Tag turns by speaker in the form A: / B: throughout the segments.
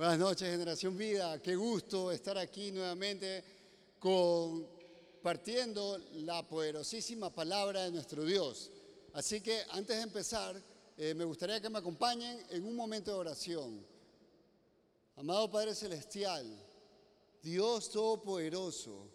A: Buenas noches, Generación Vida. Qué gusto estar aquí nuevamente compartiendo la poderosísima palabra de nuestro Dios. Así que antes de empezar, eh, me gustaría que me acompañen en un momento de oración. Amado Padre Celestial, Dios Todopoderoso,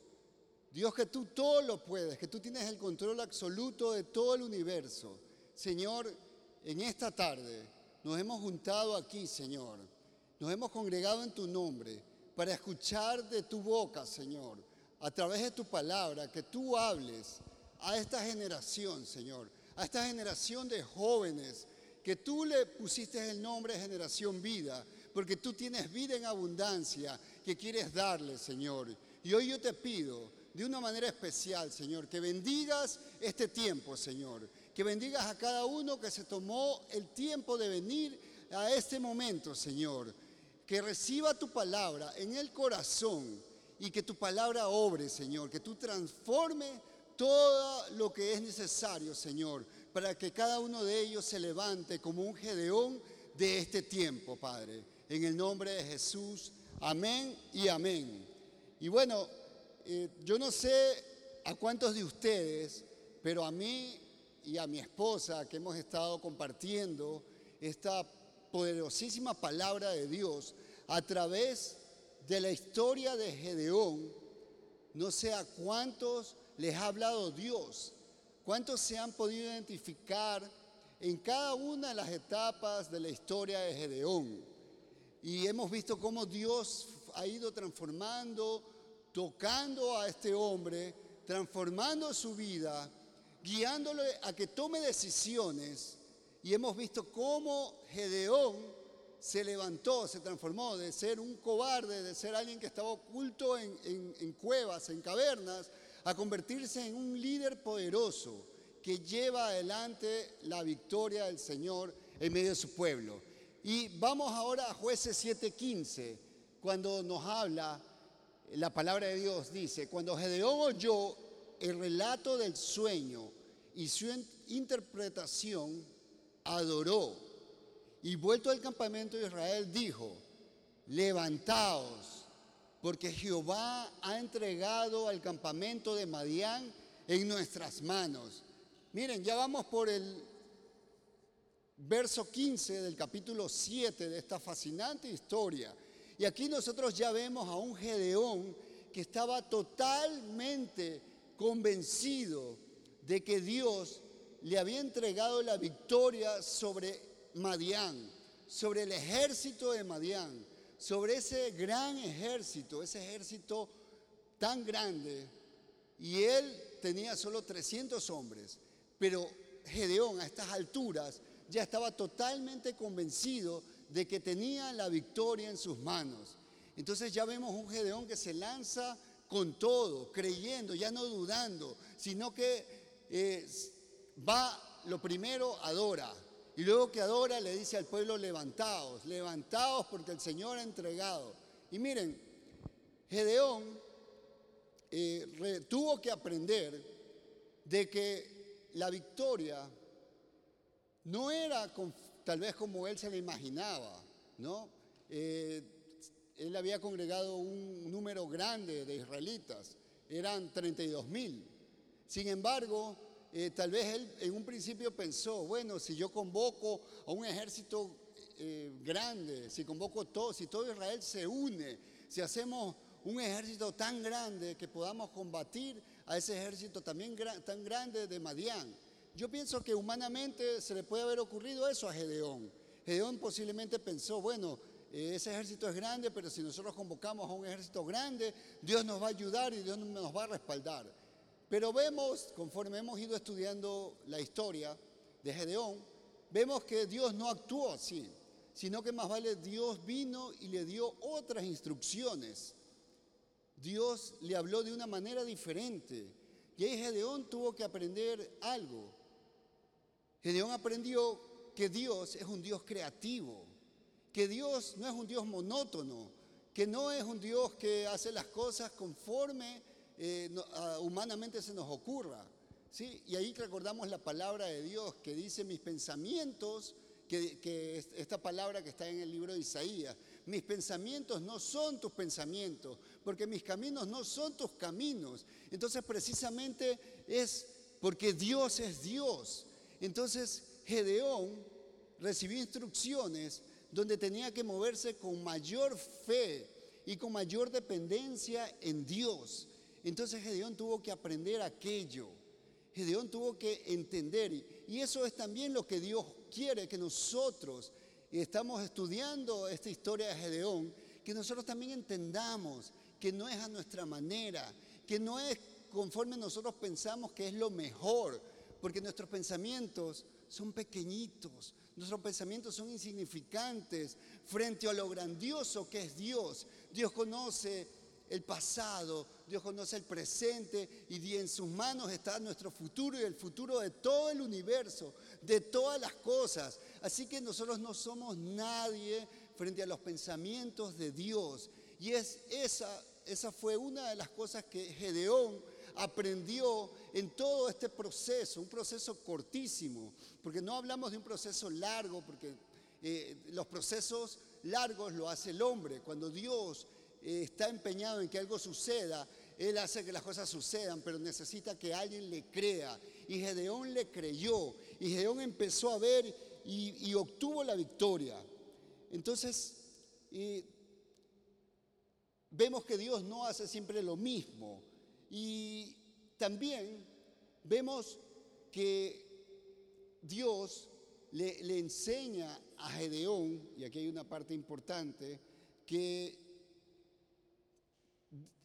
A: Dios que tú todo lo puedes, que tú tienes el control absoluto de todo el universo. Señor, en esta tarde nos hemos juntado aquí, Señor nos hemos congregado en tu nombre para escuchar de tu boca, Señor, a través de tu palabra, que tú hables a esta generación, Señor, a esta generación de jóvenes, que tú le pusiste el nombre generación vida, porque tú tienes vida en abundancia que quieres darle, Señor. Y hoy yo te pido, de una manera especial, Señor, que bendigas este tiempo, Señor, que bendigas a cada uno que se tomó el tiempo de venir a este momento, Señor que reciba tu palabra en el corazón y que tu palabra obre, Señor, que tú transforme todo lo que es necesario, Señor, para que cada uno de ellos se levante como un gedeón de este tiempo, Padre. En el nombre de Jesús, amén y amén. Y bueno, eh, yo no sé a cuántos de ustedes, pero a mí y a mi esposa que hemos estado compartiendo esta poderosísima palabra de Dios a través de la historia de Gedeón, no sé a cuántos les ha hablado Dios, cuántos se han podido identificar en cada una de las etapas de la historia de Gedeón. Y hemos visto cómo Dios ha ido transformando, tocando a este hombre, transformando su vida, guiándole a que tome decisiones y hemos visto cómo Gedeón se levantó, se transformó de ser un cobarde, de ser alguien que estaba oculto en, cuevas, en cavernas, a convertirse en un líder poderoso que lleva adelante la victoria del Señor en medio de su pueblo. Y vamos ahora a jueces 7:15, cuando nos habla, la palabra de Dios dice, cuando Gedeón oyó el relato del sueño y su interpretación, adoró y vuelto al campamento de Israel dijo, levantaos, porque Jehová ha entregado al campamento de Madián en nuestras manos. Miren, ya vamos por el verso 15 del capítulo 7 de esta fascinante historia. Y aquí nosotros ya vemos a un Gedeón que estaba totalmente convencido de que Dios le había entregado la victoria sobre Madián, sobre el ejército de Madián, sobre ese gran ejército, ese ejército tan grande. Y él tenía solo 300 hombres, pero Gedeón a estas alturas ya estaba totalmente convencido de que tenía la victoria en sus manos. Entonces ya vemos un Gedeón que se lanza con todo, creyendo, ya no dudando, sino que eh, va, lo primero, adora. Y luego que adora le dice al pueblo, levantaos, levantaos porque el Señor ha entregado. Y miren, Gedeón eh, tuvo que aprender de que la victoria no era tal vez como él se la imaginaba, ¿no? Eh, él había congregado un número grande de israelitas, eran 32 mil. Sin embargo, eh, tal vez él en un principio pensó, bueno, si yo convoco a un ejército eh, grande, si convoco todo, si todo Israel se une, si hacemos un ejército tan grande que podamos combatir a ese ejército también tan grande de Madián. Yo pienso que humanamente se le puede haber ocurrido eso a Gedeón. Gedeón posiblemente pensó, bueno, eh, ese ejército es grande, pero si nosotros convocamos a un ejército grande, Dios nos va a ayudar y Dios nos va a respaldar. Pero vemos, conforme hemos ido estudiando la historia de Gedeón, vemos que Dios no actuó así, sino que más vale Dios vino y le dio otras instrucciones. Dios le habló de una manera diferente. Y ahí Gedeón tuvo que aprender algo. Gedeón aprendió que Dios es un Dios creativo, que Dios no es un Dios monótono, que no es un Dios que hace las cosas conforme eh, ah, humanamente se nos ocurra. ¿sí? Y ahí recordamos la palabra de Dios que dice mis pensamientos, que, esta palabra que está en el libro de Isaías, Mis pensamientos no son tus pensamientos, porque mis caminos no son tus caminos. Entonces precisamente es porque Dios es Dios. Entonces Gedeón recibió instrucciones donde tenía que moverse con mayor fe y con mayor dependencia en Dios. Entonces Gedeón tuvo que aprender aquello. Gedeón tuvo que entender. Y eso es también lo que Dios quiere que nosotros, y estamos estudiando esta historia de Gedeón, que nosotros también entendamos que no es a nuestra manera, que no es conforme nosotros pensamos que es lo mejor, porque nuestros pensamientos son pequeñitos, nuestros pensamientos son insignificantes frente a lo grandioso que es Dios. Dios conoce el pasado, Dios conoce el presente y en sus manos está nuestro futuro y el futuro de todo el universo, de todas las cosas. Así que nosotros no somos nadie frente a los pensamientos de Dios. Y es esa, esa fue una de las cosas que Gedeón aprendió en todo este proceso, un proceso cortísimo, porque no hablamos de un proceso largo, porque eh, los procesos largos lo hace el hombre. Cuando Dios está empeñado en que algo suceda, Él hace que las cosas sucedan, pero necesita que alguien le crea. Y Gedeón le creyó, y Gedeón empezó a ver y, obtuvo la victoria. Entonces, vemos que Dios no hace siempre lo mismo. Y también vemos que Dios le, enseña a Gedeón, y aquí hay una parte importante, que,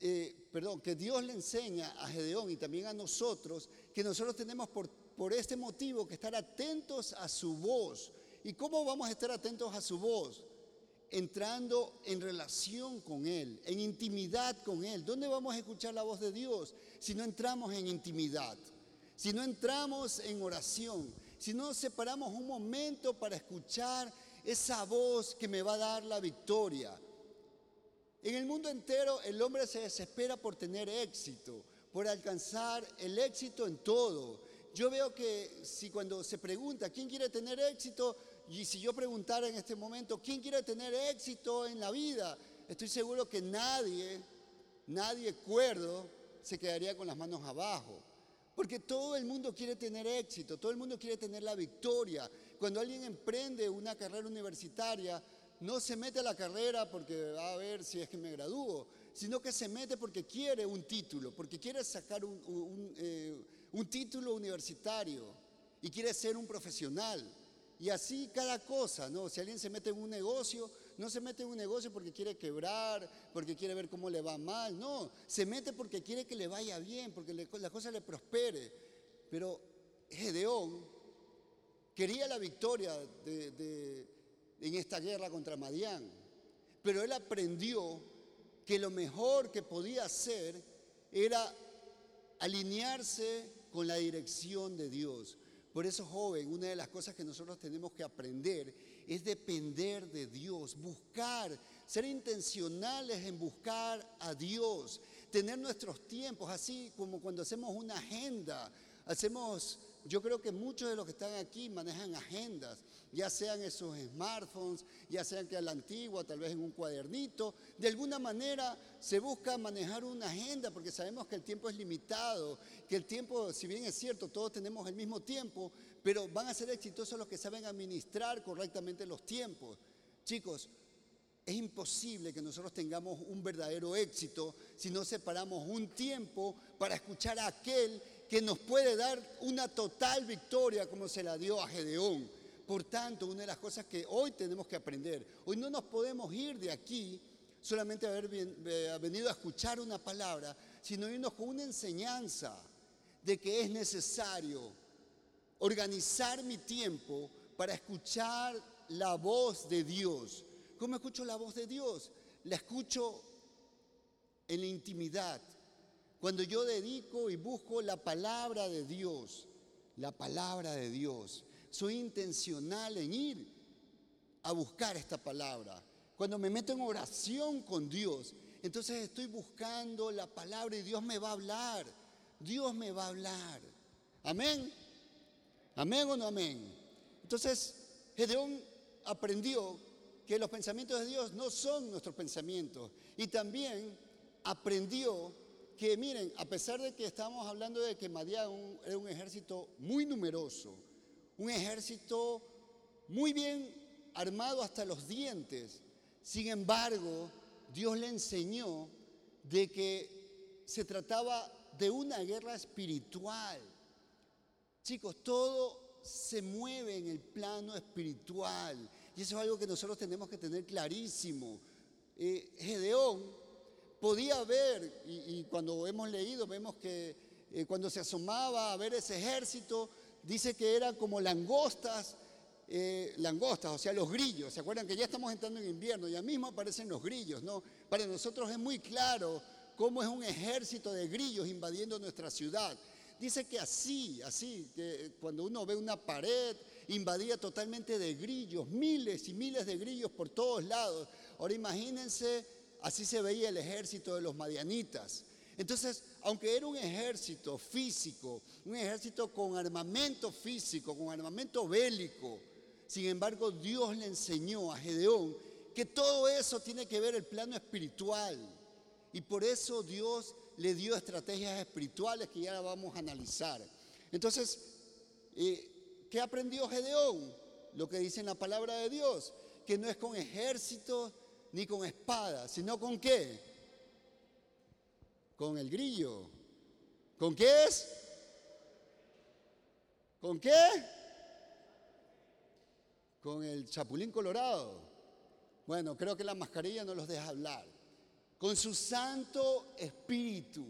A: eh, perdón, que Dios le enseña a Gedeón y también a nosotros, que nosotros tenemos por, por este motivo que estar atentos a su voz. ¿Y cómo vamos a estar atentos a su voz? entrando en relación con Él, en intimidad con Él. ¿Dónde vamos a escuchar la voz de Dios si no entramos en intimidad? Si no entramos en oración, si no separamos un momento para escuchar esa voz que me va a dar la victoria. En el mundo entero el hombre se desespera por tener éxito, por alcanzar el éxito en todo. Yo veo que si cuando se pregunta quién quiere tener éxito, y si yo preguntara en este momento, ¿quién quiere tener éxito en la vida? Estoy seguro que nadie, nadie cuerdo, se quedaría con las manos abajo. Porque todo el mundo quiere tener éxito, todo el mundo quiere tener la victoria. Cuando alguien emprende una carrera universitaria, no se mete a la carrera porque va a ver si es que me gradúo, sino que se mete porque quiere un título, porque quiere sacar un, un eh, título universitario y quiere ser un profesional. Y así cada cosa, ¿no? Si alguien se mete en un negocio, no se mete en un negocio porque quiere quebrar, porque quiere ver cómo le va mal, no, se mete porque quiere que le vaya bien, porque la cosa le prospere. Pero Gedeón quería la victoria en esta guerra contra Madián, pero él aprendió que lo mejor que podía hacer era alinearse con la dirección de Dios. Por eso, joven, una de las cosas que nosotros tenemos que aprender es depender de Dios, buscar, ser intencionales en buscar a Dios, tener nuestros tiempos, así como cuando hacemos una agenda, hacemos yo creo que muchos de los que están aquí manejan agendas, ya sean esos smartphones, ya sean que a la antigua, tal vez en un cuadernito. De alguna manera se busca manejar una agenda porque sabemos que el tiempo es limitado, que el tiempo, si bien es cierto, todos tenemos el mismo tiempo, pero van a ser exitosos los que saben administrar correctamente los tiempos. Chicos, es imposible que nosotros tengamos un verdadero éxito si no separamos un tiempo para escuchar a aquel que nos puede dar una total victoria como se la dio a Gedeón. Por tanto, una de las cosas que hoy tenemos que aprender, hoy no nos podemos ir de aquí solamente haber eh, venido a escuchar una palabra, sino irnos con una enseñanza de que es necesario organizar mi tiempo para escuchar la voz de Dios. ¿Cómo escucho la voz de Dios? La escucho en la intimidad, cuando yo dedico y busco la palabra de Dios, la palabra de Dios, soy intencional en ir a buscar esta palabra. Cuando me meto en oración con Dios, entonces estoy buscando la palabra y Dios me va a hablar. Dios me va a hablar. Amén. Amén o no amén. Entonces, Gedeón aprendió que los pensamientos de Dios no son nuestros pensamientos. Y también aprendió que, miren, a pesar de que estamos hablando de que Madián era un ejército muy numeroso, un ejército muy bien armado hasta los dientes, sin embargo, Dios le enseñó de que se trataba de una guerra espiritual. Chicos, todo se mueve en el plano espiritual. Y eso es algo que nosotros tenemos que tener clarísimo. Eh, Gedeón podía ver, y, cuando hemos leído, vemos que eh, cuando se asomaba a ver ese ejército, dice que eran como langostas, eh, langostas, o sea, los grillos. ¿Se acuerdan que ya estamos entrando en invierno? Ya mismo aparecen los grillos, ¿no? Para nosotros es muy claro cómo es un ejército de grillos invadiendo nuestra ciudad. Dice que así, así, que cuando uno ve una pared invadida totalmente de grillos, miles y miles de grillos por todos lados. Ahora imagínense, así se veía el ejército de los madianitas. Entonces, aunque era un ejército físico, un ejército con armamento físico, con armamento bélico, sin embargo Dios le enseñó a Gedeón que todo eso tiene que ver el plano espiritual. Y por eso Dios le dio estrategias espirituales que ya vamos a analizar. Entonces, eh, ¿qué aprendió Gedeón? Lo que dice en la palabra de Dios, que no es con ejército ni con espada, sino con qué? Con el grillo. ¿Con qué es? ¿Con qué? Con el chapulín colorado. Bueno, creo que la mascarilla no los deja hablar con su Santo Espíritu.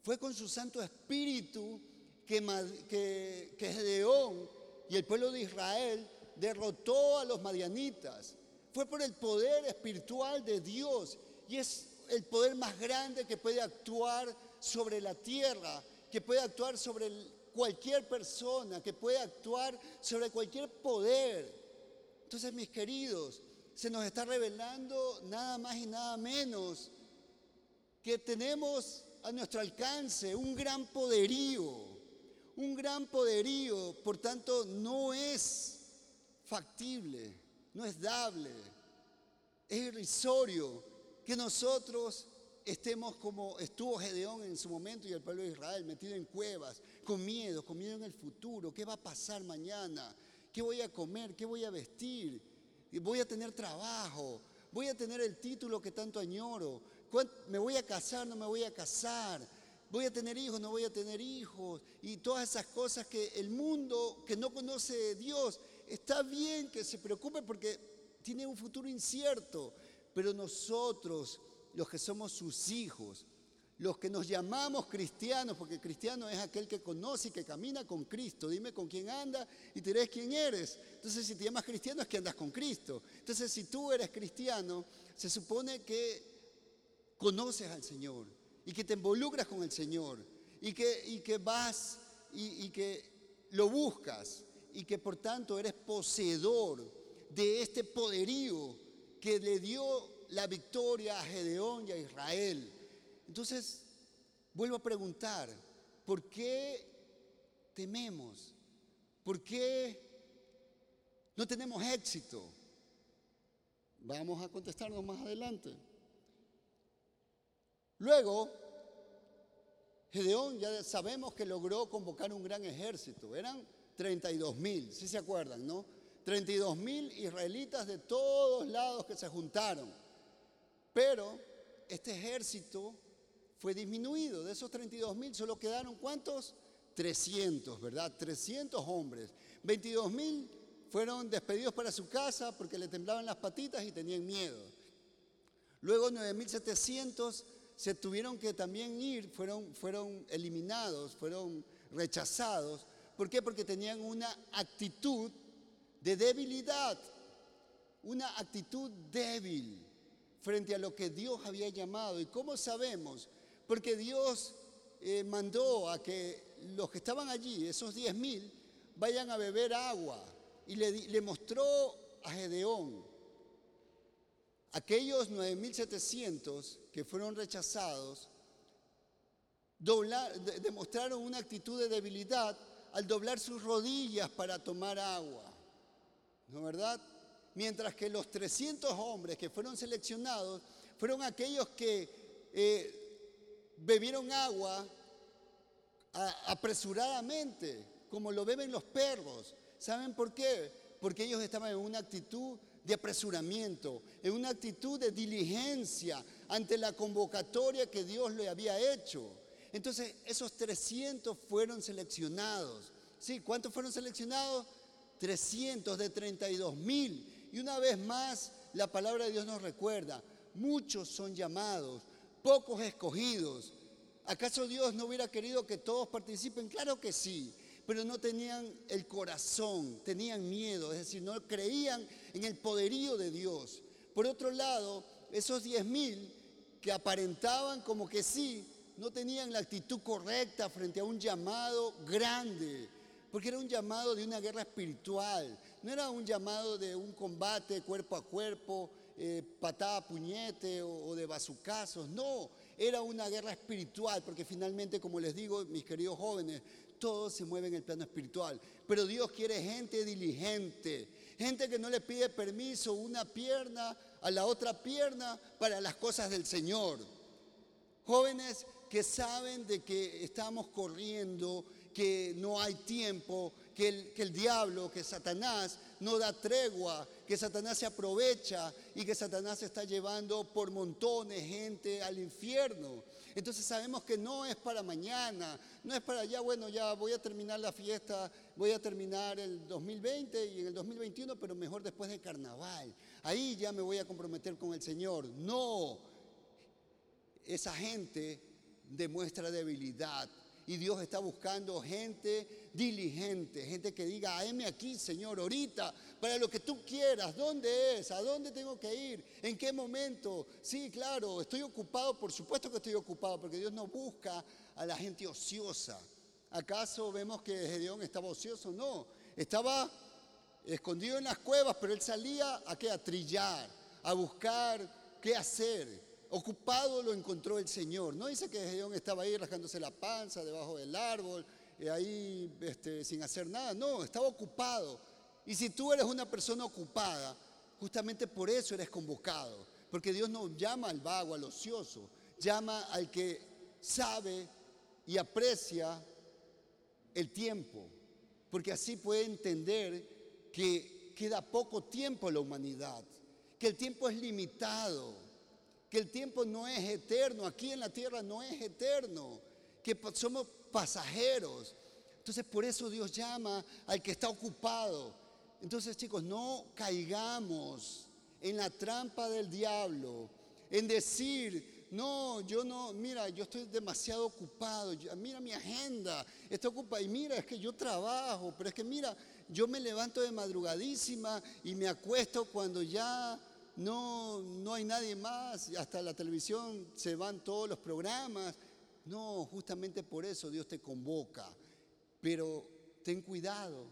A: Fue con su Santo Espíritu que, que, que Gedeón y el pueblo de Israel derrotó a los madianitas. Fue por el poder espiritual de Dios y es el poder más grande que puede actuar sobre la tierra, que puede actuar sobre cualquier persona, que puede actuar sobre cualquier poder. Entonces, mis queridos, se nos está revelando nada más y nada menos que tenemos a nuestro alcance un gran poderío, un gran poderío, por tanto no es factible, no es dable, es irrisorio que nosotros estemos como estuvo Gedeón en su momento y el pueblo de Israel metido en cuevas, con miedo, con miedo en el futuro, qué va a pasar mañana, qué voy a comer, qué voy a vestir, voy a tener trabajo, voy a tener el título que tanto añoro, me voy a casar, no me voy a casar, voy a tener hijos, no voy a tener hijos, y todas esas cosas que el mundo que no conoce de Dios, está bien que se preocupe porque tiene un futuro incierto, pero nosotros, los que somos sus hijos, los que nos llamamos cristianos, porque cristiano es aquel que conoce y que camina con Cristo. Dime con quién anda y te diré quién eres. Entonces, si te llamas cristiano es que andas con Cristo. Entonces, si tú eres cristiano, se supone que conoces al Señor y que te involucras con el Señor y que, y que vas y, y que lo buscas y que por tanto eres poseedor de este poderío que le dio la victoria a Gedeón y a Israel. Entonces, vuelvo a preguntar, ¿por qué tememos? ¿Por qué no tenemos éxito? Vamos a contestarnos más adelante. Luego, Gedeón ya sabemos que logró convocar un gran ejército. Eran 32 mil, si se acuerdan, ¿no? 32 mil israelitas de todos lados que se juntaron. Pero este ejército fue disminuido. De esos 32 mil solo quedaron cuántos? 300, ¿verdad? 300 hombres. 22 mil fueron despedidos para su casa porque le temblaban las patitas y tenían miedo. Luego 9.700 se tuvieron que también ir, fueron, fueron eliminados, fueron rechazados. ¿Por qué? Porque tenían una actitud de debilidad, una actitud débil frente a lo que Dios había llamado. ¿Y cómo sabemos? porque Dios eh, mandó a que los que estaban allí, esos diez mil, vayan a beber agua. Y le, mostró a Gedeón, aquellos 9.700 que fueron rechazados, demostraron una actitud de debilidad al doblar sus rodillas para tomar agua. ¿No verdad? mientras que los 300 hombres que fueron seleccionados fueron aquellos que eh, bebieron agua apresuradamente, como lo beben los perros. ¿Saben por qué? Porque ellos estaban en una actitud de apresuramiento, en una actitud de diligencia ante la convocatoria que Dios le había hecho. Entonces, esos 300 fueron seleccionados. ¿Sí? ¿Cuántos fueron seleccionados? 300 de 32 mil. Y una vez más, la palabra de Dios nos recuerda, muchos son llamados, pocos escogidos. ¿Acaso Dios no hubiera querido que todos participen? Claro que sí, pero no tenían el corazón, tenían miedo, es decir, no creían en el poderío de Dios. Por otro lado, esos 10 mil que aparentaban como que sí, no tenían la actitud correcta frente a un llamado grande, porque era un llamado de una guerra espiritual, no era un llamado de un combate cuerpo a cuerpo, eh, patada puñete o, de bazucazos, no, era una guerra espiritual, porque finalmente, como les digo, mis queridos jóvenes, todo se mueve en el plano espiritual, pero Dios quiere gente diligente, gente que no le pide permiso una pierna a la otra pierna para las cosas del Señor. Jóvenes que saben de que estamos corriendo, que no hay tiempo, que el, que el, diablo, que Satanás no da tregua, que Satanás se aprovecha y que Satanás está llevando por montones gente al infierno. Entonces sabemos que no es para mañana, no es para ya, bueno, ya voy a terminar la fiesta, voy a terminar el 2020 y en el 2021, pero mejor después del carnaval. Ahí ya me voy a comprometer con el Señor. No, esa gente demuestra debilidad. Y Dios está buscando gente diligente, gente que diga, heme aquí, Señor, ahorita, para lo que tú quieras. ¿Dónde es? ¿A dónde tengo que ir? ¿En qué momento? Sí, claro, estoy ocupado, por supuesto que estoy ocupado, porque Dios no busca a la gente ociosa. ¿Acaso vemos que Gedeón estaba ocioso? No, estaba escondido en las cuevas, pero él salía a qué? A trillar, a buscar qué hacer. Ocupado lo encontró el Señor. No dice que Gedeón estaba ahí rascándose la panza debajo del árbol, y ahí este, sin hacer nada. No, estaba ocupado. Y si tú eres una persona ocupada, justamente por eso eres convocado. Porque Dios no llama al vago, al ocioso, llama al que sabe y aprecia el tiempo. Porque así puede entender que queda poco tiempo en la humanidad, que el tiempo es limitado que el tiempo no es eterno, aquí en la tierra no es eterno, que somos pasajeros. Entonces por eso Dios llama al que está ocupado. Entonces chicos, no caigamos en la trampa del diablo, en decir, no, yo no, mira, yo estoy demasiado ocupado, mira mi agenda, está ocupada, y mira, es que yo trabajo, pero es que mira, yo me levanto de madrugadísima y me acuesto cuando ya no, no hay nadie más, hasta la televisión se van todos los programas. No, justamente por eso Dios te convoca. Pero ten cuidado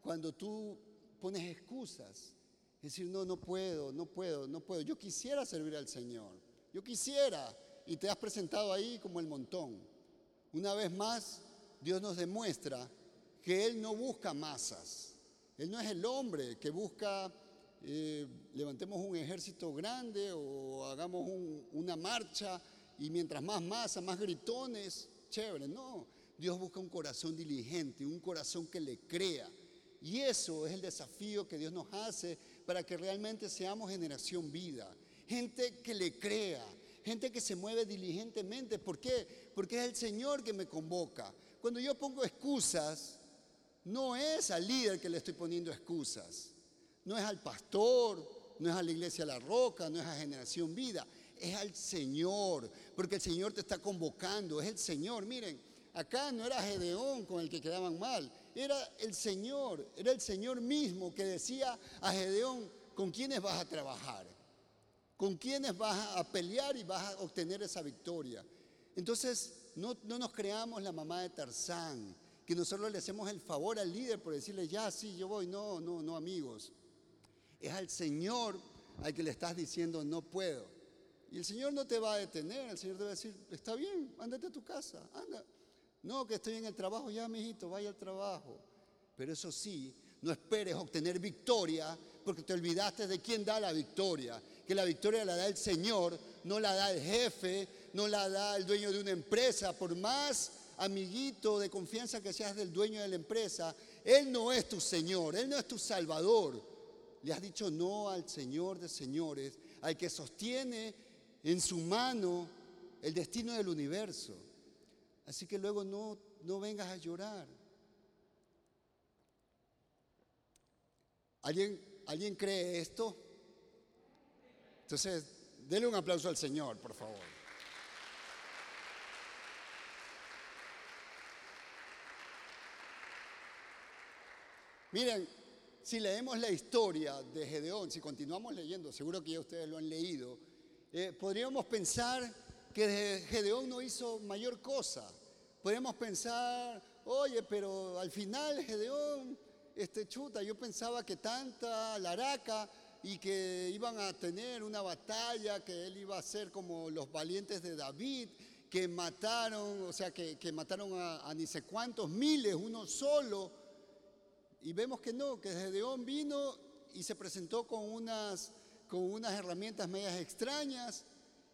A: cuando tú pones excusas. Es decir, no, no puedo, no puedo, no puedo. Yo quisiera servir al Señor. Yo quisiera. Y te has presentado ahí como el montón. Una vez más, Dios nos demuestra que Él no busca masas. Él no es el hombre que busca eh, levantemos un ejército grande o hagamos una marcha y mientras más masa, más gritones, chévere. No, Dios busca un corazón diligente, un corazón que le crea. Y eso es el desafío que Dios nos hace para que realmente seamos generación vida. Gente que le crea, gente que se mueve diligentemente. ¿Por qué? Porque es el Señor que me convoca. Cuando yo pongo excusas, no es al líder que le estoy poniendo excusas no es al pastor, no es a la iglesia La Roca, no es a Generación Vida, es al Señor, porque el Señor te está convocando, es el Señor. Miren, acá no era Gedeón con el que quedaban mal, era el Señor, era el Señor mismo que decía a Gedeón, ¿con quiénes vas a trabajar? ¿Con quiénes vas a pelear y vas a obtener esa victoria? Entonces, no, no nos creamos la mamá de Tarzán, que nosotros le hacemos el favor al líder por decirle, ya, sí, yo voy. No, no, no, amigos. Es al Señor al que le estás diciendo no puedo. Y el Señor no te va a detener, el Señor te va a decir, está bien, ándate a tu casa, anda. No, que estoy en el trabajo, ya, mijito, vaya al trabajo. Pero eso sí, no esperes obtener victoria porque te olvidaste de quién da la victoria, que la victoria la da el Señor, no la da el jefe, no la da el dueño de una empresa, por más amiguito de confianza que seas del dueño de la empresa, Él no es tu Señor, Él no es tu Salvador. Le has dicho no al Señor de señores, al que sostiene en su mano el destino del universo. Así que luego no, no vengas a llorar. ¿Alguien, ¿Alguien cree esto? Entonces, denle un aplauso al Señor, por favor. Miren, si leemos la historia de Gedeón, si continuamos leyendo, seguro que ya ustedes lo han leído, eh, podríamos pensar que Gedeón no hizo mayor cosa. Podríamos pensar, oye, pero al final Gedeón, este chuta, yo pensaba que tanta laraca y que iban a tener una batalla, que él iba a ser como los valientes de David, que mataron, o sea, que, mataron a, a, ni sé cuántos miles, uno solo. Y vemos que no, que Gedeón vino y se presentó con unas, con unas herramientas medias extrañas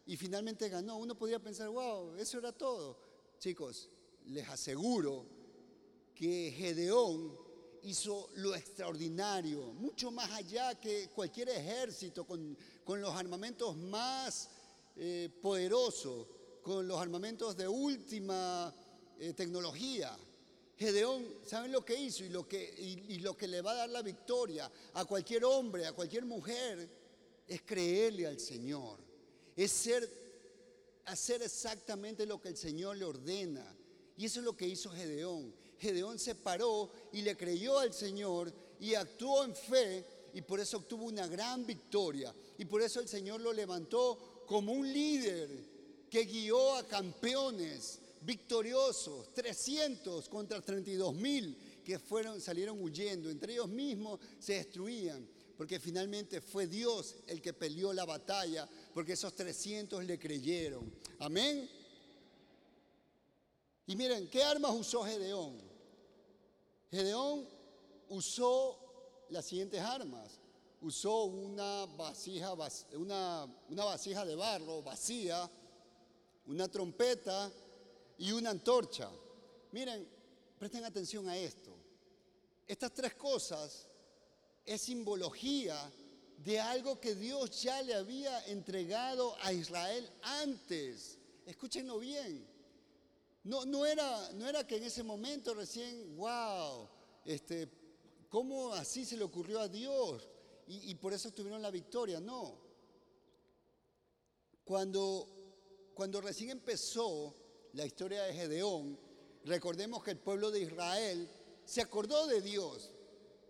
A: y finalmente ganó. Uno podría pensar, wow, eso era todo. Chicos, les aseguro que Gedeón hizo lo extraordinario, mucho más allá que cualquier ejército con, los armamentos más eh, poderosos, con los armamentos de última eh, tecnología. Gedeón, ¿saben lo que hizo? Y lo que, y lo que le va a dar la victoria a cualquier hombre, a cualquier mujer, es creerle al Señor, es ser, hacer exactamente lo que el Señor le ordena. Y eso es lo que hizo Gedeón. Gedeón se paró y le creyó al Señor y actuó en fe y por eso obtuvo una gran victoria. Y por eso el Señor lo levantó como un líder que guió a campeones victoriosos, 300 contra 32 mil que fueron, salieron huyendo, entre ellos mismos se destruían, porque finalmente fue Dios el que peleó la batalla, porque esos 300 le creyeron. Amén. Y miren, ¿qué armas usó Gedeón? Gedeón usó las siguientes armas. Usó una vasija, una, una vasija de barro vacía, una trompeta y una antorcha. Miren, presten atención a esto. Estas tres cosas es simbología de algo que Dios ya le había entregado a Israel antes. Escúchenlo bien. No, no, era, no era que en ese momento recién, wow, este, ¿cómo así se le ocurrió a Dios? Y, por eso tuvieron la victoria. No. Cuando, cuando recién empezó la historia de Gedeón, recordemos que el pueblo de Israel se acordó de Dios.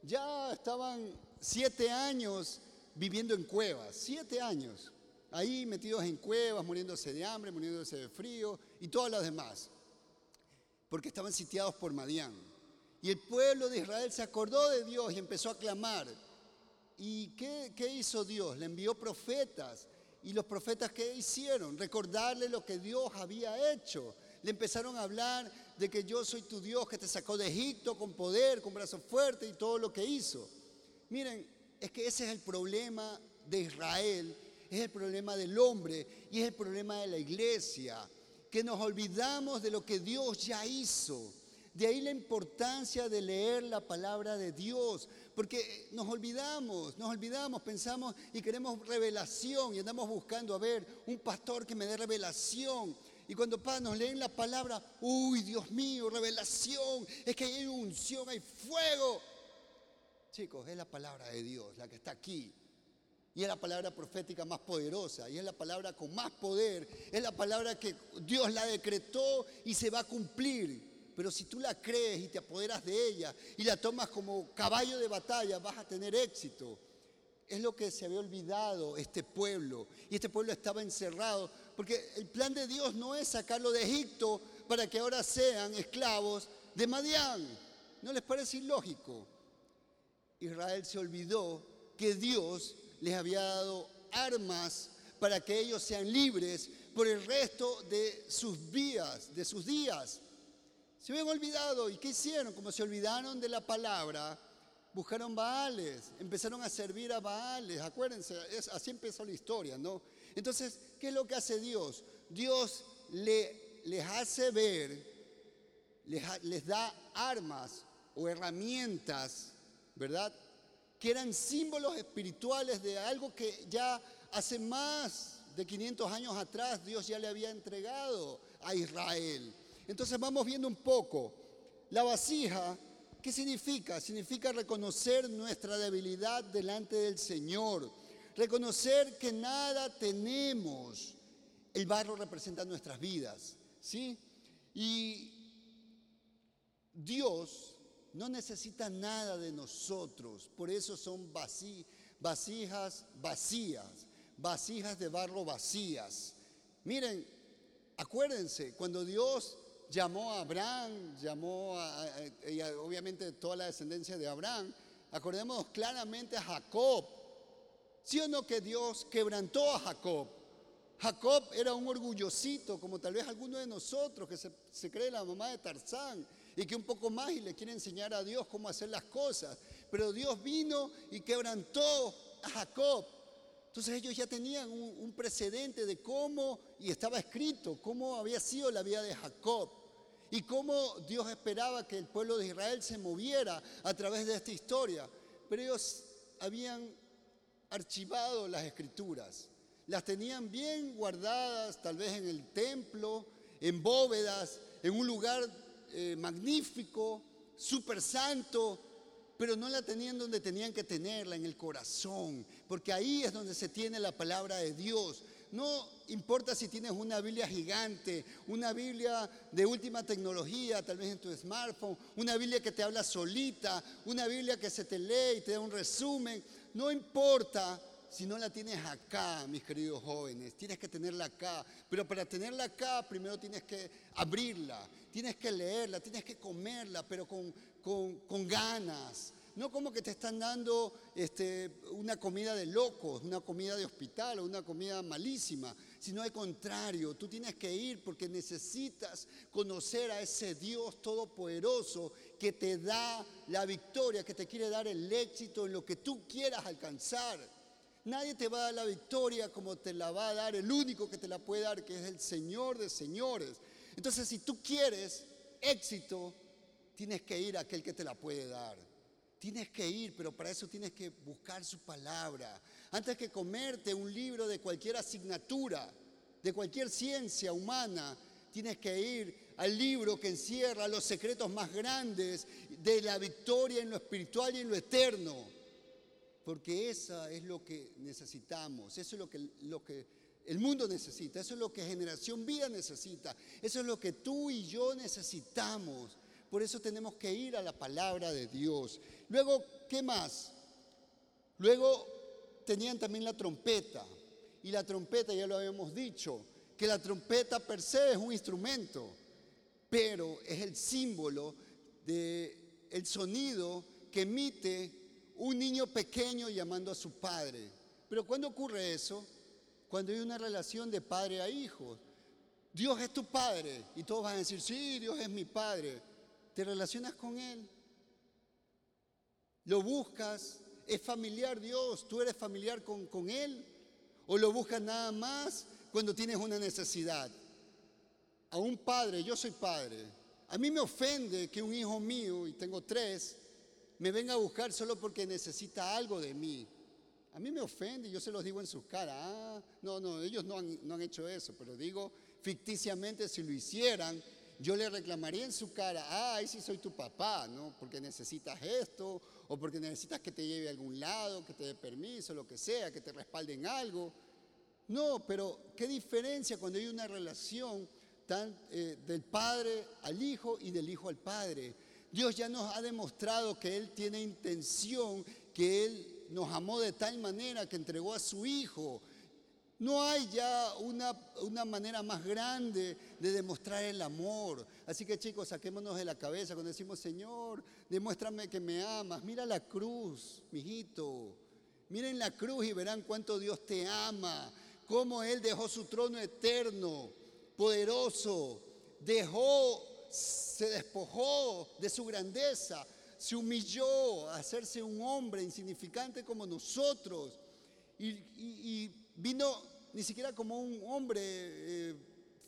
A: Ya estaban siete años viviendo en cuevas, siete años, ahí metidos en cuevas, muriéndose de hambre, muriéndose de frío y todas las demás porque estaban sitiados por Madián. Y el pueblo de Israel se acordó de Dios y empezó a clamar. ¿Y qué, qué hizo Dios? Le envió profetas. ¿Y los profetas qué hicieron? Recordarle lo que Dios había hecho. Le empezaron a hablar de que yo soy tu Dios que te sacó de Egipto con poder, con brazo fuerte y todo lo que hizo. Miren, es que ese es el problema de Israel, es el problema del hombre y es el problema de la iglesia que nos olvidamos de lo que Dios ya hizo. De ahí la importancia de leer la palabra de Dios, porque nos olvidamos, nos olvidamos, pensamos y queremos revelación y andamos buscando a ver un pastor que me dé revelación. Y cuando nos leen la palabra, uy, Dios mío, revelación, es que hay unción, hay fuego. Chicos, es la palabra de Dios, la que está aquí. Y es la palabra profética más poderosa, y es la palabra con más poder, es la palabra que Dios la decretó y se va a cumplir. Pero si tú la crees y te apoderas de ella y la tomas como caballo de batalla, vas a tener éxito. Es lo que se había olvidado este pueblo. Y este pueblo estaba encerrado, porque el plan de Dios no es sacarlo de Egipto para que ahora sean esclavos de Madián. ¿No les parece ilógico? Israel se olvidó que Dios les había dado armas para que ellos sean libres por el resto de sus días, de sus días. Se habían olvidado, ¿y qué hicieron? Como se olvidaron de la palabra, buscaron Baales, empezaron a servir a Baales, acuérdense, así empezó la historia, ¿no? Entonces, ¿qué es lo que hace Dios? Dios le, les hace ver, les da armas o herramientas, ¿verdad? Que eran símbolos espirituales de algo que ya hace más de 500 años atrás Dios ya le había entregado a Israel. Entonces vamos viendo un poco. La vasija, ¿qué significa? Significa reconocer nuestra debilidad delante del Señor. Reconocer que nada tenemos. El barro representa nuestras vidas, ¿sí? Y Dios no necesita nada de nosotros, por eso son vasijas vacías, vasijas de barro vacías. Miren, acuérdense, cuando Dios llamó a Abraham, llamó a, obviamente toda la descendencia de Abraham, acordémonos claramente a Jacob. ¿Sí o no que Dios quebrantó a Jacob? Jacob era un orgullosito, como tal vez alguno de nosotros, que se, se cree la mamá de Tarzán y que un poco más y le quiere enseñar a Dios cómo hacer las cosas. Pero Dios vino y quebrantó a Jacob. Entonces ellos ya tenían un, precedente de cómo, y estaba escrito, cómo había sido la vida de Jacob y cómo Dios esperaba que el pueblo de Israel se moviera a través de esta historia. Pero ellos habían archivado las escrituras, las tenían bien guardadas, tal vez en el templo, en bóvedas, en un lugar eh, magnífico, súper santo, pero no la tenían donde tenían que tenerla, en el corazón, porque ahí es donde se tiene la palabra de Dios. No importa si tienes una Biblia gigante, una Biblia de última tecnología, tal vez en tu smartphone, una Biblia que te habla solita, una Biblia que se te lee y te da un resumen. No importa si no la tienes acá, mis queridos jóvenes, tienes que tenerla acá. Pero para tenerla acá, primero tienes que abrirla, tienes que leerla, tienes que comerla, pero con, con, ganas. No como que te están dando este, una comida de locos, una comida de hospital o una comida malísima, sino al contrario, tú tienes que ir porque necesitas conocer a ese Dios todopoderoso que te da la victoria, que te quiere dar el éxito en lo que tú quieras alcanzar. Nadie te va a dar la victoria como te la va a dar el único que te la puede dar, que es el Señor de señores. Entonces, si tú quieres éxito, tienes que ir a aquel que te la puede dar. Tienes que ir, pero para eso tienes que buscar su palabra. Antes que comerte un libro de cualquier asignatura, de cualquier ciencia humana, tienes que ir al libro que encierra los secretos más grandes de la victoria en lo espiritual y en lo eterno. Porque eso es lo que necesitamos, eso es lo que, lo que el mundo necesita, eso es lo que Generación Vida necesita, eso es lo que tú y yo necesitamos. Por eso tenemos que ir a la palabra de Dios. Luego, ¿qué más? Luego tenían también la trompeta. Y la trompeta, ya lo habíamos dicho, que la trompeta per se es un instrumento, pero es el símbolo del el sonido que emite un niño pequeño llamando a su padre. Pero ¿cuándo ocurre eso? Cuando hay una relación de padre a hijo. Dios es tu padre y todos van a decir, sí, Dios es mi padre. ¿Te relacionas con Él? ¿Lo buscas? ¿Es familiar Dios? ¿Tú eres familiar con, con Él? ¿O lo buscas nada más cuando tienes una necesidad? A un padre, yo soy padre. A mí me ofende que un hijo mío, y tengo tres, me venga a buscar solo porque necesita algo de mí. A mí me ofende, yo se los digo en sus caras. Ah, no, no, ellos no han, no han hecho eso, pero digo ficticiamente si lo hicieran, yo le reclamaría en su cara, ah, ahí sí soy tu papá, ¿no? Porque necesitas esto, o porque necesitas que te lleve a algún lado, que te dé permiso, lo que sea, que te respalden algo. No, pero qué diferencia cuando hay una relación eh, del padre al hijo y del hijo al padre. Dios ya nos ha demostrado que Él tiene intención, que Él nos amó de tal manera que entregó a su hijo no hay ya una, una, manera más grande de demostrar el amor. Así que chicos, saquémonos de la cabeza cuando decimos, Señor, demuéstrame que me amas. Mira la cruz, mijito. Miren la cruz y verán cuánto Dios te ama. Cómo Él dejó su trono eterno, poderoso. Dejó, se despojó de su grandeza. se humilló a hacerse un hombre insignificante como nosotros y, vino ni siquiera como un hombre eh,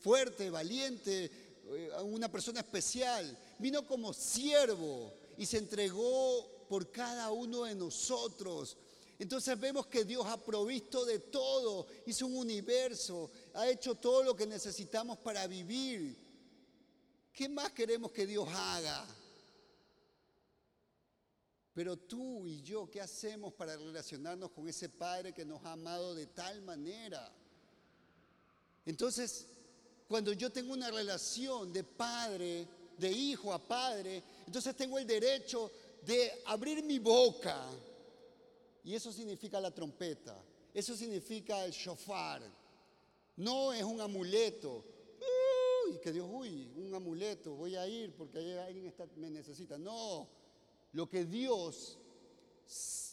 A: fuerte, valiente, eh, una persona especial, vino como siervo y se entregó por cada uno de nosotros. Entonces vemos que Dios ha provisto de todo, hizo un universo, ha hecho todo lo que necesitamos para vivir. ¿Qué más queremos que Dios haga? Pero tú y yo, ¿qué hacemos para relacionarnos con ese Padre que nos ha amado de tal manera? Entonces, cuando yo tengo una relación de padre, de hijo a padre, entonces tengo el derecho de abrir mi boca. Y eso significa la trompeta, eso significa el shofar. No es un amuleto. Uy, que Dios, uy, un amuleto, voy a ir porque alguien me necesita. No, lo que Dios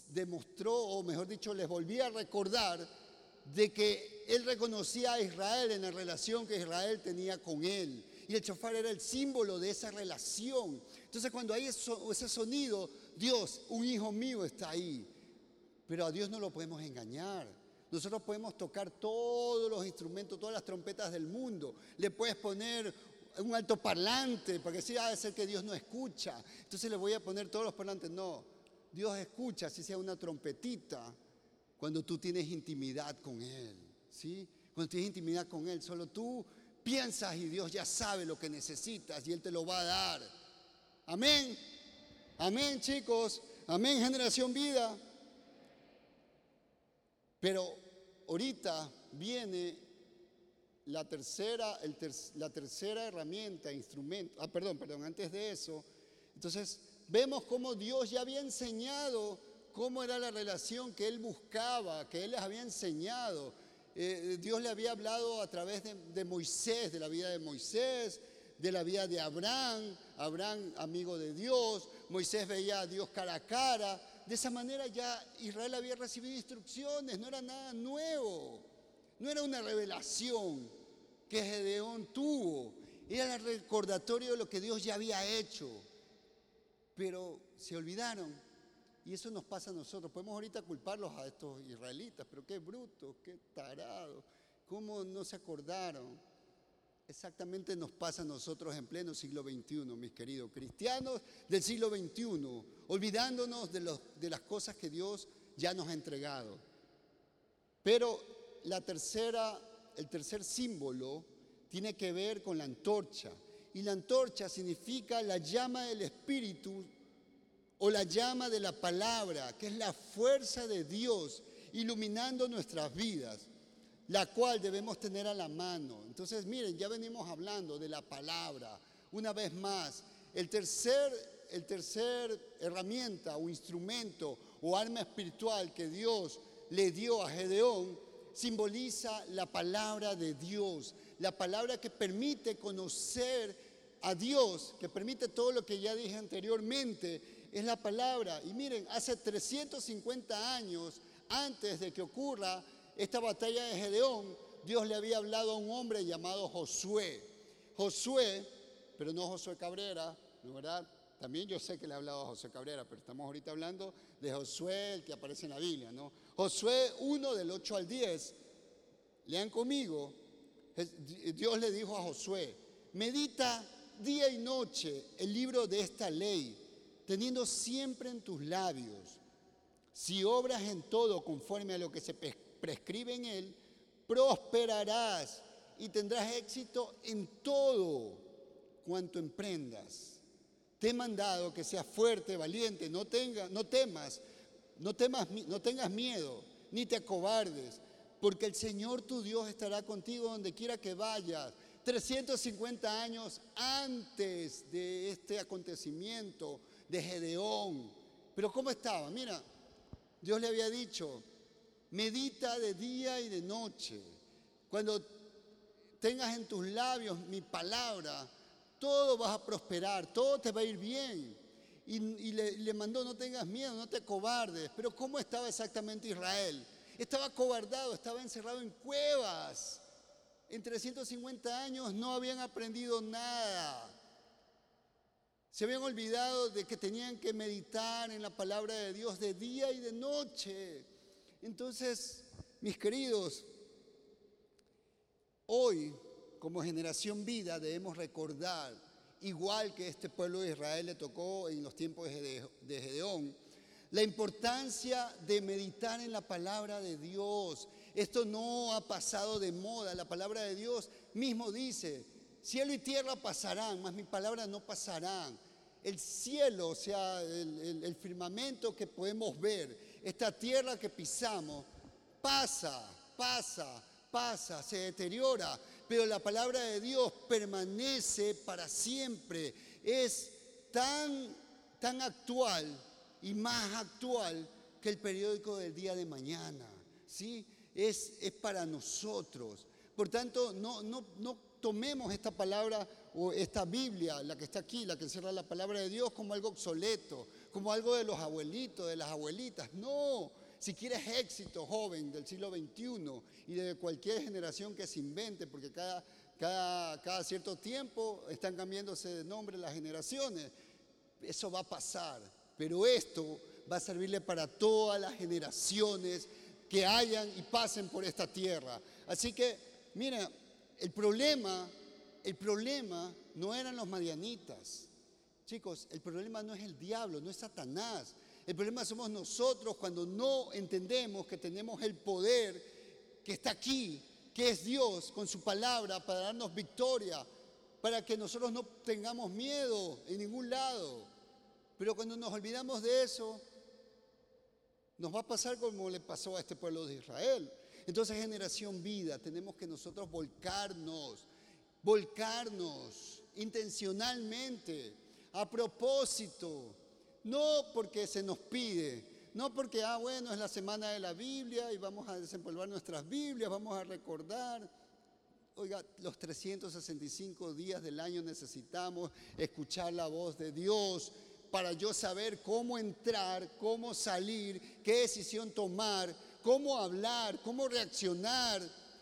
A: demostró, o mejor dicho, les volvía a recordar de que él reconocía a Israel en la relación que Israel tenía con él. Y el chofar era el símbolo de esa relación. Entonces cuando hay ese sonido, Dios, un hijo mío está ahí. Pero a Dios no lo podemos engañar. Nosotros podemos tocar todos los instrumentos, todas las trompetas del mundo. Le puedes poner un altoparlante para que sea de ser que Dios no escucha. Entonces le voy a poner todos los parlantes. No, Dios escucha, si sea una trompetita, cuando tú tienes intimidad con Él. ¿sí? Cuando tienes intimidad con Él, solo tú piensas y Dios ya sabe lo que necesitas y Él te lo va a dar. Amén. Amén, chicos. Amén, generación vida. Pero ahorita viene la tercera, la tercera herramienta, instrumento, ah, perdón, perdón, antes de eso, entonces vemos cómo Dios ya había enseñado cómo era la relación que él buscaba, que él les había enseñado. Eh, Dios le había hablado a través de, de Moisés, de la vida de Moisés, de la vida de Abraham, Abraham amigo de Dios, Moisés veía a Dios cara a cara. De esa manera ya Israel había recibido instrucciones, no era nada nuevo. No era una revelación que Gedeón tuvo, era el recordatorio de lo que Dios ya había hecho. Pero se olvidaron. Y eso nos pasa a nosotros. Podemos ahorita culparlos a estos israelitas, pero qué brutos, qué tarados, cómo no se acordaron. Exactamente nos pasa a nosotros en pleno siglo XXI, mis queridos cristianos del siglo XXI, olvidándonos de, de las cosas que Dios ya nos ha entregado. Pero la tercera, el tercer símbolo tiene que ver con la antorcha. Y la antorcha significa la llama del Espíritu o la llama de la palabra, que es la fuerza de Dios iluminando nuestras vidas, la cual debemos tener a la mano. Entonces, miren, ya venimos hablando de la palabra. Una vez más, el tercer, el tercer herramienta o instrumento o arma espiritual que Dios le dio a Gedeón simboliza la palabra de Dios, la palabra que permite conocer a Dios, que permite todo lo que ya dije anteriormente, es la palabra. Y miren, hace 350 años antes de que ocurra esta batalla de Gedeón, Dios le había hablado a un hombre llamado Josué. Josué, pero no Josué Cabrera, ¿no verdad? También yo sé que le ha hablado a Josué Cabrera, pero estamos ahorita hablando de Josué, que aparece en la Biblia, ¿no? Josué 1 del 8 al 10, lean conmigo, Dios le dijo a Josué, medita día y noche el libro de esta ley, teniendo siempre en tus labios. Si obras en todo conforme a lo que se prescribe en él, prosperarás y tendrás éxito en todo cuanto emprendas. Te he mandado que seas fuerte, valiente, no, tenga, no temas, no, temas, no tengas miedo, ni te acobardes, porque el Señor tu Dios estará contigo donde quiera que vayas. 350 años antes de este acontecimiento de Gedeón. Pero ¿cómo estaba? Mira, Dios le había dicho, medita de día y de noche. Cuando tengas en tus labios mi palabra, todo vas a prosperar, todo te va a ir bien y, le, mandó, no tengas miedo, no te cobardes. Pero ¿cómo estaba exactamente Israel? Estaba cobardado, estaba encerrado en cuevas. En 350 años no habían aprendido nada. Se habían olvidado de que tenían que meditar en la palabra de Dios de día y de noche. Entonces, mis queridos, hoy como generación vida debemos recordar, igual que este pueblo de Israel le tocó en los tiempos de Gedeón, la importancia de meditar en la palabra de Dios. Esto no ha pasado de moda. La palabra de Dios mismo dice, cielo y tierra pasarán, mas mi palabra no pasarán. El cielo, o sea, el, firmamento que podemos ver, esta tierra que pisamos, pasa, pasa, pasa, se deteriora, pero la palabra de Dios permanece para siempre. Es tan, tan actual y más actual que el periódico del día de mañana. ¿sí? Es, es para nosotros. Por tanto, no, no, no tomemos esta palabra o esta Biblia, la que está aquí, la que encierra la palabra de Dios, como algo obsoleto, como algo de los abuelitos, de las abuelitas. No, si quieres éxito, joven del siglo XXI y de cualquier generación que se invente, porque cada, cada, cada cierto tiempo están cambiándose de nombre las generaciones, eso va a pasar. Pero esto va a servirle para todas las generaciones que hayan y pasen por esta tierra. Así que, mira, el problema, el problema no eran los marianitas. Chicos, el problema no es el diablo, no es Satanás. El problema somos nosotros cuando no entendemos que tenemos el poder que está aquí, que es Dios con su palabra para darnos victoria, para que nosotros no tengamos miedo en ningún lado. Pero cuando nos olvidamos de eso, nos va a pasar como le pasó a este pueblo de Israel. Entonces, generación vida, tenemos que nosotros volcarnos, volcarnos intencionalmente, a propósito, no porque se nos pide, no porque, ah, bueno, es la semana de la Biblia y vamos a desempolvar nuestras Biblias, vamos a recordar. Oiga, los 365 días del año necesitamos escuchar la voz de Dios, para yo saber cómo entrar, cómo salir, qué decisión tomar, cómo hablar, cómo reaccionar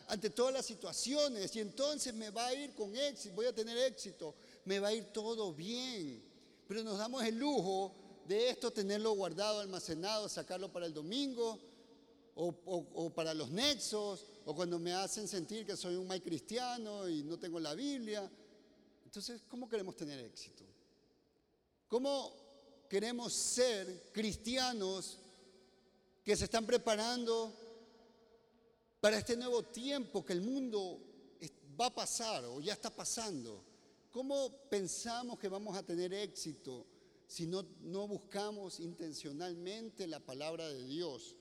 A: ante todas las situaciones. Y entonces me va a ir con éxito, voy a tener éxito, me va a ir todo bien. Pero nos damos el lujo de esto, tenerlo guardado, almacenado, sacarlo para el domingo o, para los nexos, o cuando me hacen sentir que soy un mal cristiano y no tengo la Biblia. Entonces, ¿cómo queremos tener éxito? ¿Cómo queremos ser cristianos que se están preparando para este nuevo tiempo que el mundo va a pasar o ya está pasando? ¿Cómo pensamos que vamos a tener éxito si no, no buscamos intencionalmente la palabra de Dios?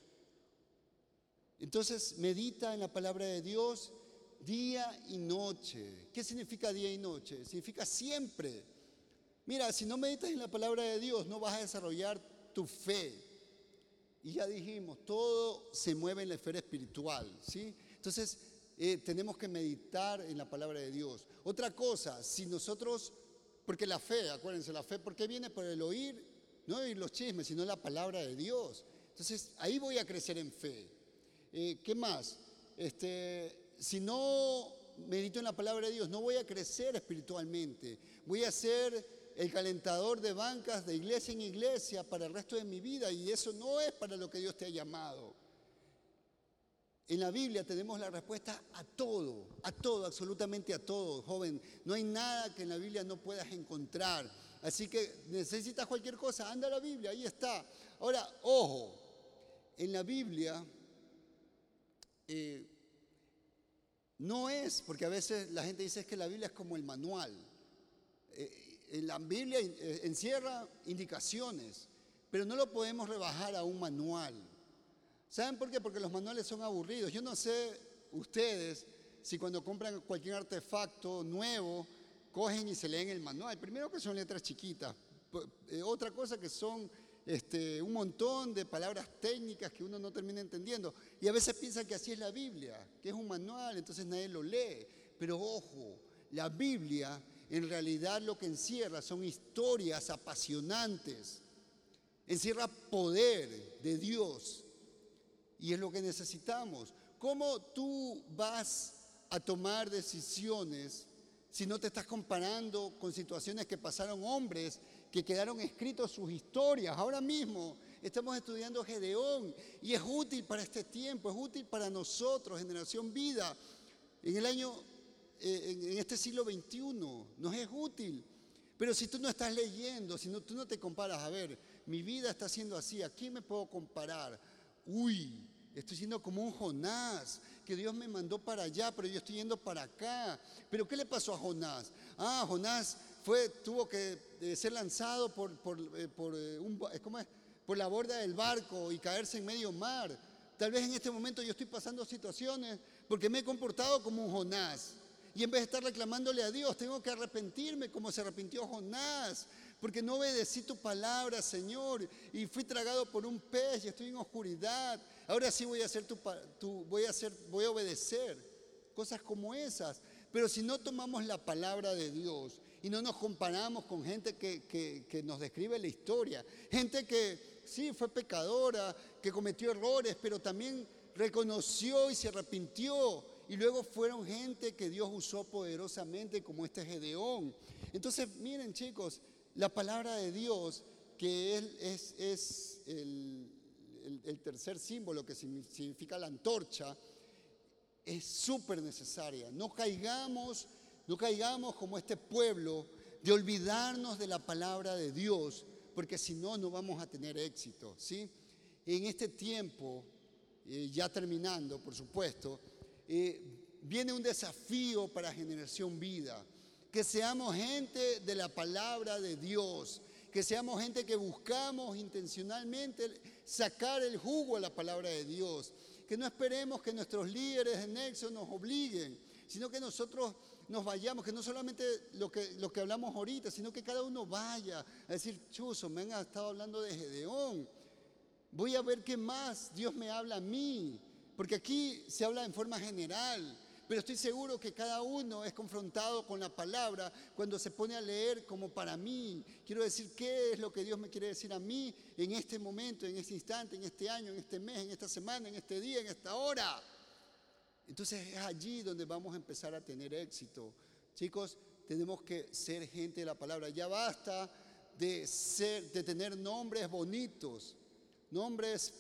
A: Entonces medita en la palabra de Dios día y noche. ¿Qué significa día y noche? Significa siempre. Mira, si no meditas en la palabra de Dios, no vas a desarrollar tu fe. Y ya dijimos, todo se mueve en la esfera espiritual, ¿sí? Entonces, eh, tenemos que meditar en la palabra de Dios. Otra cosa, si nosotros, porque la fe, acuérdense, la fe, ¿por qué viene? Por el oír, no oír los chismes, sino la palabra de Dios. Entonces, ahí voy a crecer en fe. Eh, ¿Qué más? Este, si no medito en la palabra de Dios, no voy a crecer espiritualmente. Voy a ser el calentador de bancas de iglesia en iglesia para el resto de mi vida y eso no es para lo que Dios te ha llamado. En la Biblia tenemos la respuesta a todo, a todo, absolutamente a todo, joven. No hay nada que en la Biblia no puedas encontrar. Así que necesitas cualquier cosa, anda a la Biblia, ahí está. Ahora, ojo, en la Biblia eh, no es, porque a veces la gente dice que la Biblia es como el manual. Eh, la Biblia eh, encierra indicaciones, pero no lo podemos rebajar a un manual. ¿Saben por qué? Porque los manuales son aburridos. Yo no sé ustedes si cuando compran cualquier artefacto nuevo, cogen y se leen el manual. Primero que son letras chiquitas. Eh, otra cosa que son este, un montón de palabras técnicas que uno no termina entendiendo. Y a veces piensan que así es la Biblia, que es un manual, entonces nadie lo lee. Pero ojo, la Biblia en realidad lo que encierra son historias apasionantes, encierra poder de Dios y es lo que necesitamos. ¿Cómo tú vas a tomar decisiones si no te estás comparando con situaciones que pasaron hombres que quedaron escritos sus historias. Ahora mismo estamos estudiando Gedeón y es útil para este tiempo, es útil para nosotros, generación vida. En el año, eh, en este siglo XXI, nos es útil. Pero si tú no estás leyendo, si no, tú no te comparas, a ver, mi vida está siendo así, ¿a quién me puedo comparar? Uy, estoy siendo como un Jonás, que Dios me mandó para allá, pero yo estoy yendo para acá. Pero ¿qué le pasó a Jonás? Ah, Jonás fue, tuvo que eh, ser lanzado por, por, eh, por, eh, un, por la borda del barco y caerse en medio mar. Tal vez en este momento yo estoy pasando situaciones porque me he comportado como un Jonás. Y en vez de estar reclamándole a Dios, tengo que arrepentirme como se arrepintió Jonás porque no obedecí tu palabra, Señor, y fui tragado por un pez y estoy en oscuridad. Ahora sí voy a hacer tu, voy a hacer, voy a obedecer cosas como esas. Pero si no tomamos la palabra de Dios y no nos comparamos con gente que, que nos describe la historia, gente que sí fue pecadora, que cometió errores, pero también reconoció y se arrepintió. Y luego fueron gente que Dios usó poderosamente como este Gedeón. Entonces, miren chicos, la palabra de Dios, que es, es, el, tercer símbolo que significa la antorcha, es súper necesaria. No caigamos, no caigamos como este pueblo de olvidarnos de la palabra de Dios, porque si no, no vamos a tener éxito. ¿sí? En este tiempo, eh, ya terminando, por supuesto, eh, viene un desafío para Generación Vida que seamos gente de la palabra de Dios, que seamos gente que buscamos intencionalmente sacar el jugo a la palabra de Dios, que no esperemos que nuestros líderes de Nexo nos obliguen, sino que nosotros nos vayamos, que no solamente lo que, lo que hablamos ahorita, sino que cada uno vaya a decir, chuzo, me han estado hablando de Gedeón, voy a ver qué más Dios me habla a mí, porque aquí se habla en forma general, pero estoy seguro que cada uno es confrontado con la palabra cuando se pone a leer como para mí. Quiero decir, ¿qué es lo que Dios me quiere decir a mí en este momento, en este instante, en este año, en este mes, en esta semana, en este día, en esta hora? Entonces es allí donde vamos a empezar a tener éxito. Chicos, tenemos que ser gente de la palabra. Ya basta de, ser, de tener nombres bonitos, nombres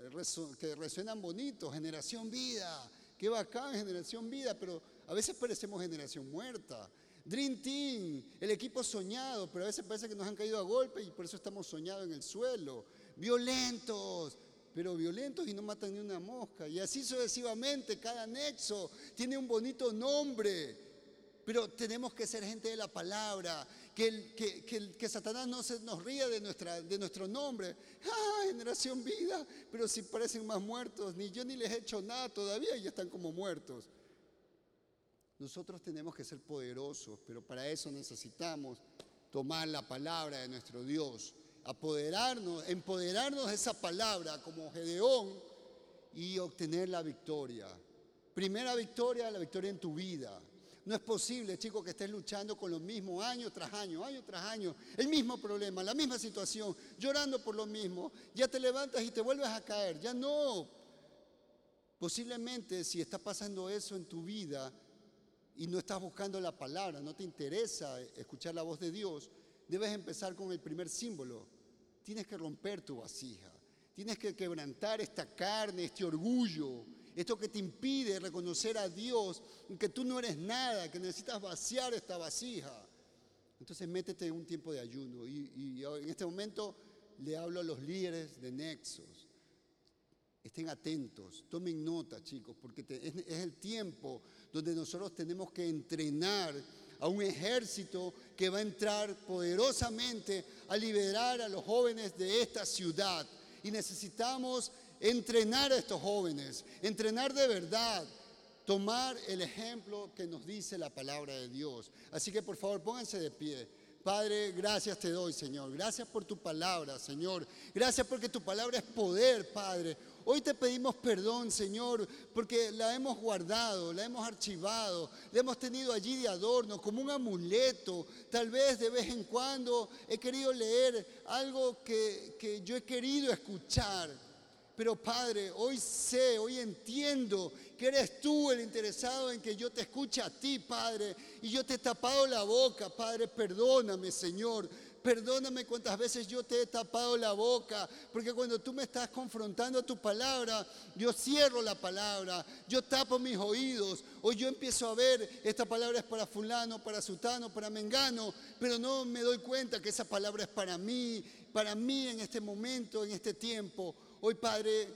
A: eh, que resuenan bonitos, generación vida, Qué bacán, generación vida, pero a veces parecemos generación muerta. Dream Team, el equipo soñado, pero a veces parece que nos han caído a golpe y por eso estamos soñados en el suelo. Violentos, pero violentos y no matan ni una mosca. Y así sucesivamente, cada nexo tiene un bonito nombre. Pero tenemos que ser gente de la palabra, que, que, que, Satanás no se nos ría de, nuestra, de nuestro nombre. ¡Ah, generación vida! Pero si parecen más muertos, ni yo ni les he hecho nada todavía y ya están como muertos. Nosotros tenemos que ser poderosos, pero para eso necesitamos tomar la palabra de nuestro Dios, apoderarnos, empoderarnos de esa palabra como Gedeón y obtener la victoria. Primera victoria, la victoria en tu vida. No es posible, chicos, que estés luchando con lo mismo año tras año, año tras año, el mismo problema, la misma situación, llorando por lo mismo. Ya te levantas y te vuelves a caer. Ya no. Posiblemente si está pasando eso en tu vida y no estás buscando la palabra, no te interesa escuchar la voz de Dios, debes empezar con el primer símbolo. Tienes que romper tu vasija. Tienes que quebrantar esta carne, este orgullo esto que te impide reconocer a Dios, que tú no eres nada, que necesitas vaciar esta vasija. Entonces métete en un tiempo de ayuno. Y, en este momento le hablo a los líderes de Nexos. Estén atentos, tomen nota chicos, porque es, es el tiempo donde nosotros tenemos que entrenar a un ejército que va a entrar poderosamente a liberar a los jóvenes de esta ciudad. Y necesitamos entrenar a estos jóvenes, entrenar de verdad, tomar el ejemplo que nos dice la palabra de Dios. Así que por favor pónganse de pie. Padre, gracias te doy, Señor. Gracias por tu palabra, Señor. Gracias porque tu palabra es poder, Padre. Hoy te pedimos perdón, Señor, porque la hemos guardado, la hemos archivado, la hemos tenido allí de adorno, como un amuleto. Tal vez de vez en cuando he querido leer algo que, que yo he querido escuchar pero Padre, hoy sé, hoy entiendo que eres tú el interesado en que yo te escuche a ti, Padre. Y yo te he tapado la boca, Padre, perdóname, Señor. Perdóname cuántas veces yo te he tapado la boca, porque cuando tú me estás confrontando a tu palabra, yo cierro la palabra, yo tapo mis oídos, o yo empiezo a ver, esta palabra es para fulano, para sutano, para mengano, pero no me doy cuenta que esa palabra es para mí, para mí en este momento, en este tiempo. Hoy, Padre,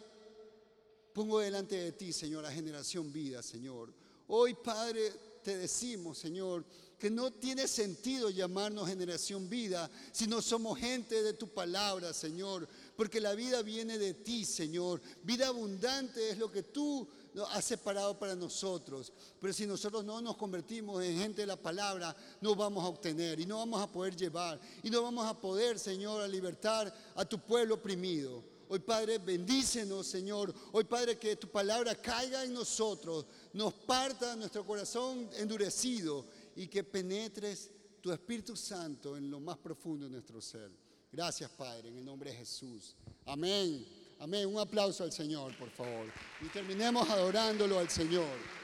A: pongo delante de ti, Señor, la generación vida, Señor. Hoy, Padre, te decimos, Señor, que no tiene sentido llamarnos generación vida si no somos gente de tu palabra, Señor, porque la vida viene de ti, Señor. Vida abundante es lo que tú has separado para nosotros. Pero si nosotros no nos convertimos en gente de la palabra, no vamos a obtener y no vamos a poder llevar y no vamos a poder, Señor, a libertar a tu pueblo oprimido. Hoy, Padre, bendícenos, Señor. Hoy, Padre, que tu palabra caiga en nosotros, nos parta nuestro corazón endurecido y que penetres tu Espíritu Santo en lo más profundo de nuestro ser. Gracias, Padre, en el nombre de Jesús. Amén. Amén. Un aplauso al Señor, por favor. Y terminemos adorándolo al Señor.